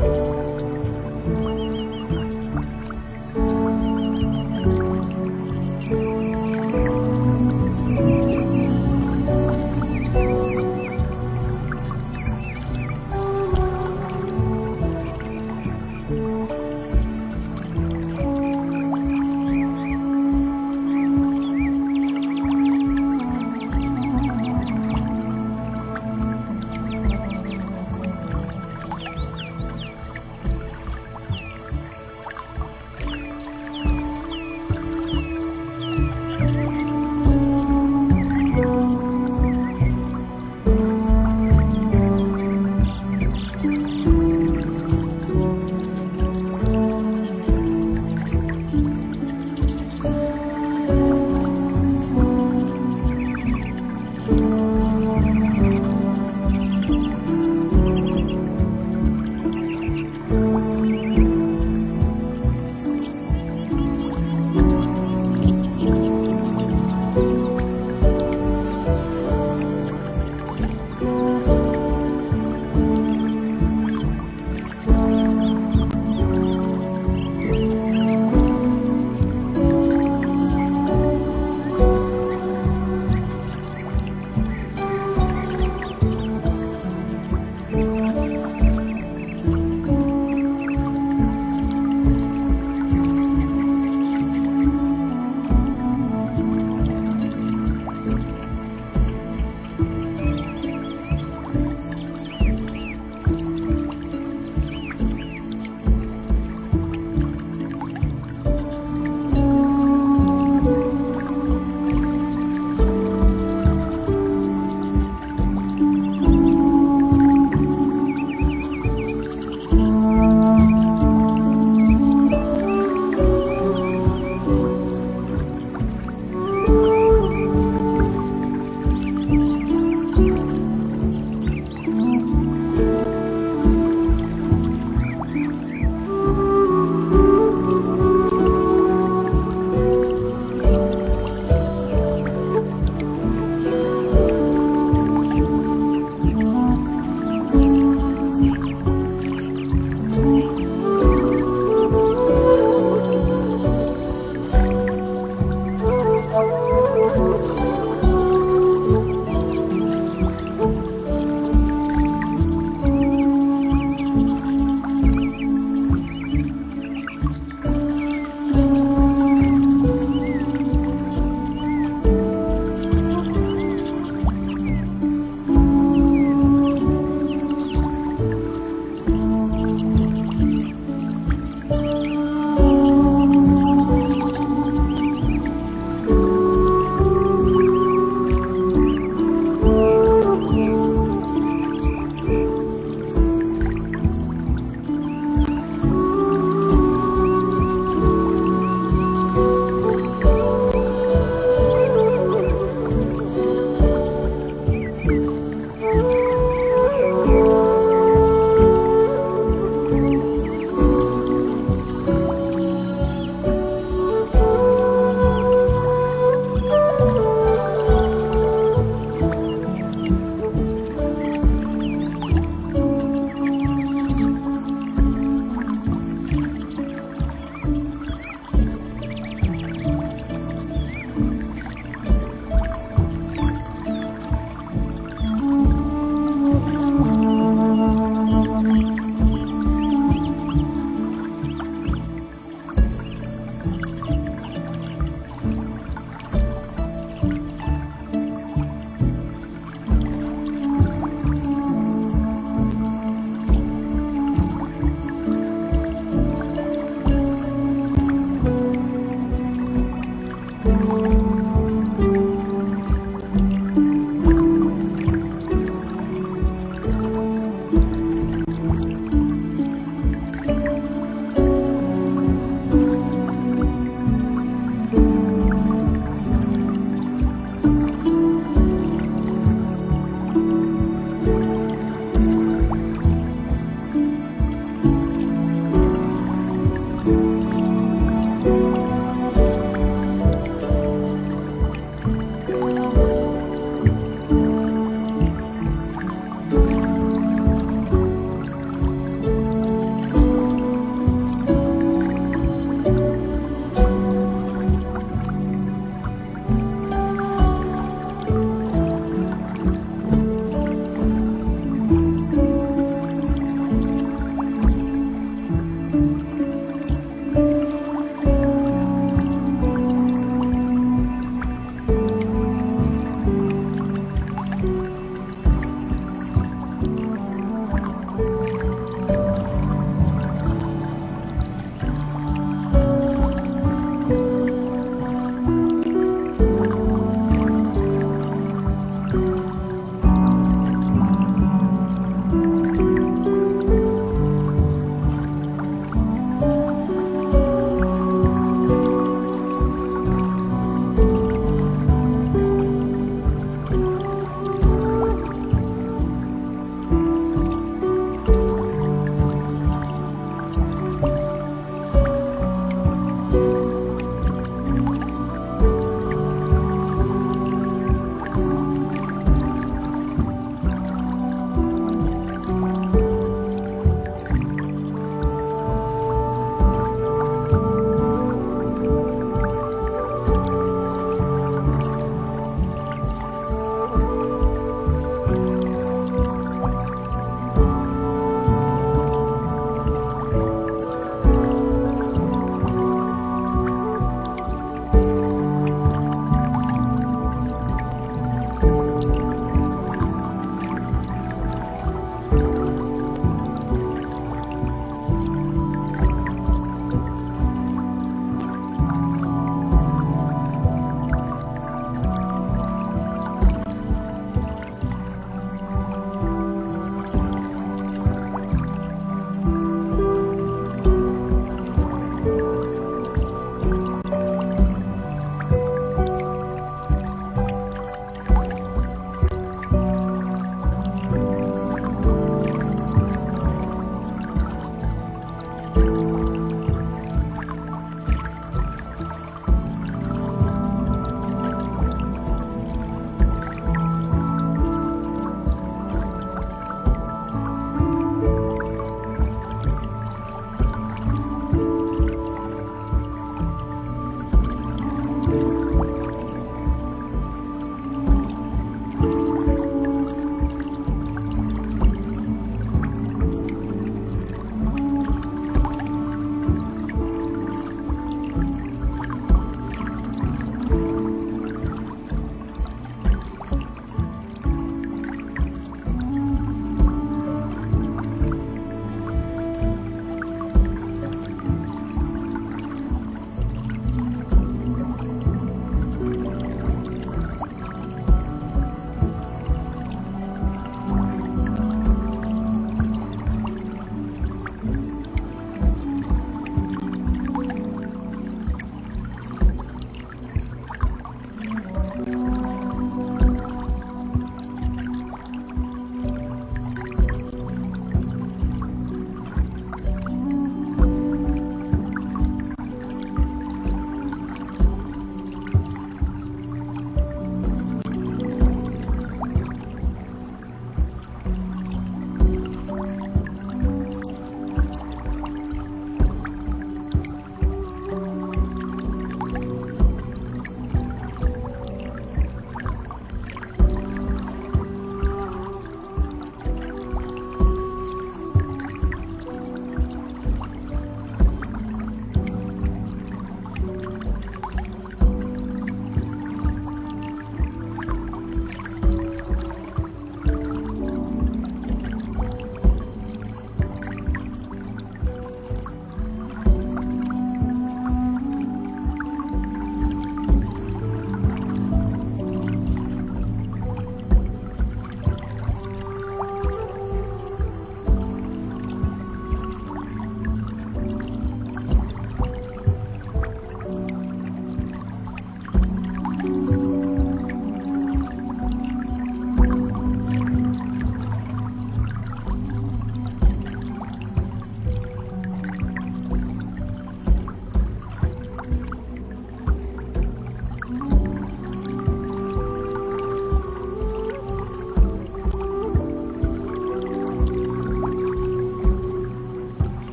嗯。